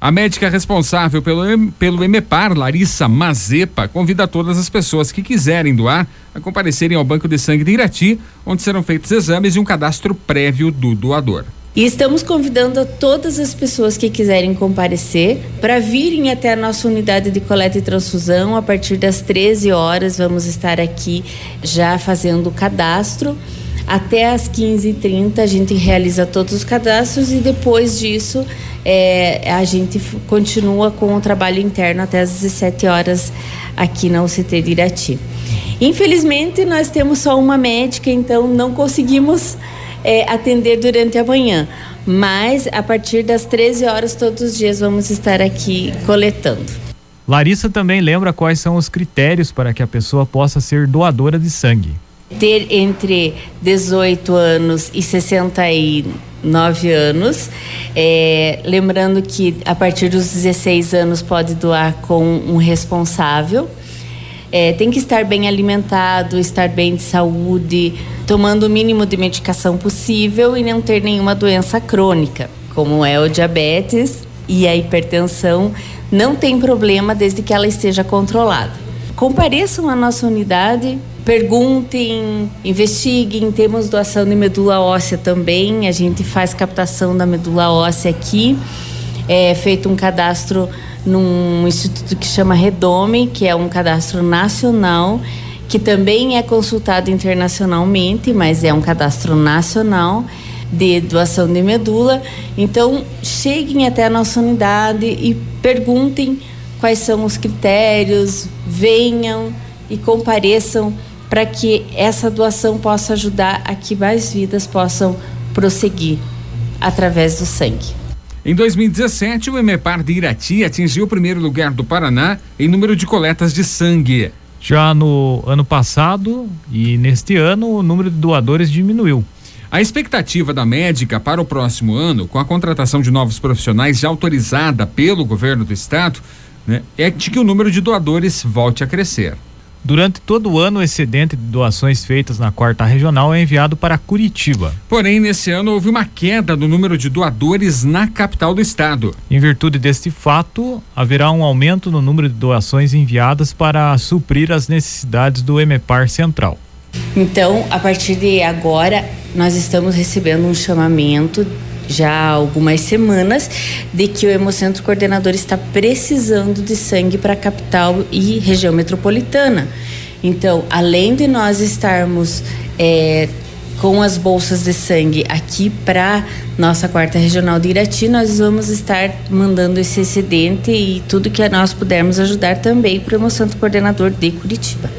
A médica responsável pelo, pelo EMEPAR, Larissa Mazepa, convida todas as pessoas que quiserem doar a comparecerem ao Banco de Sangue de Irati, onde serão feitos exames e um cadastro prévio do doador. E estamos convidando todas as pessoas que quiserem comparecer para virem até a nossa unidade de coleta e transfusão. A partir das 13 horas, vamos estar aqui já fazendo o cadastro. Até às 15h30 a gente realiza todos os cadastros e depois disso é, a gente continua com o trabalho interno até às 17 horas aqui na UCT de Irati. Infelizmente, nós temos só uma médica, então não conseguimos é, atender durante a manhã. Mas a partir das 13 horas, todos os dias, vamos estar aqui coletando. Larissa também lembra quais são os critérios para que a pessoa possa ser doadora de sangue ter entre 18 anos e 69 anos. É, lembrando que a partir dos 16 anos pode doar com um responsável. É, tem que estar bem alimentado, estar bem de saúde, tomando o mínimo de medicação possível e não ter nenhuma doença crônica, como é o diabetes e a hipertensão. Não tem problema desde que ela esteja controlada. Compareçam à nossa unidade, perguntem, investiguem. Temos doação de medula óssea também. A gente faz captação da medula óssea aqui. É feito um cadastro num instituto que chama Redome, que é um cadastro nacional, que também é consultado internacionalmente, mas é um cadastro nacional de doação de medula. Então, cheguem até a nossa unidade e perguntem quais são os critérios, venham e compareçam para que essa doação possa ajudar a que mais vidas possam prosseguir através do sangue. Em 2017, o EMEPAR de Irati atingiu o primeiro lugar do Paraná em número de coletas de sangue. Já no ano passado e neste ano, o número de doadores diminuiu. A expectativa da médica para o próximo ano, com a contratação de novos profissionais já autorizada pelo governo do estado, né, é de que o número de doadores volte a crescer. Durante todo o ano, o excedente de doações feitas na quarta regional é enviado para Curitiba. Porém, nesse ano houve uma queda no número de doadores na capital do estado. Em virtude deste fato, haverá um aumento no número de doações enviadas para suprir as necessidades do EMEPAR Central. Então, a partir de agora, nós estamos recebendo um chamamento já há algumas semanas de que o Hemocentro Coordenador está precisando de sangue para a capital e região metropolitana. Então, além de nós estarmos é, com as bolsas de sangue aqui para nossa quarta regional de Irati, nós vamos estar mandando esse excedente e tudo que nós pudermos ajudar também para o Hemocentro Coordenador de Curitiba.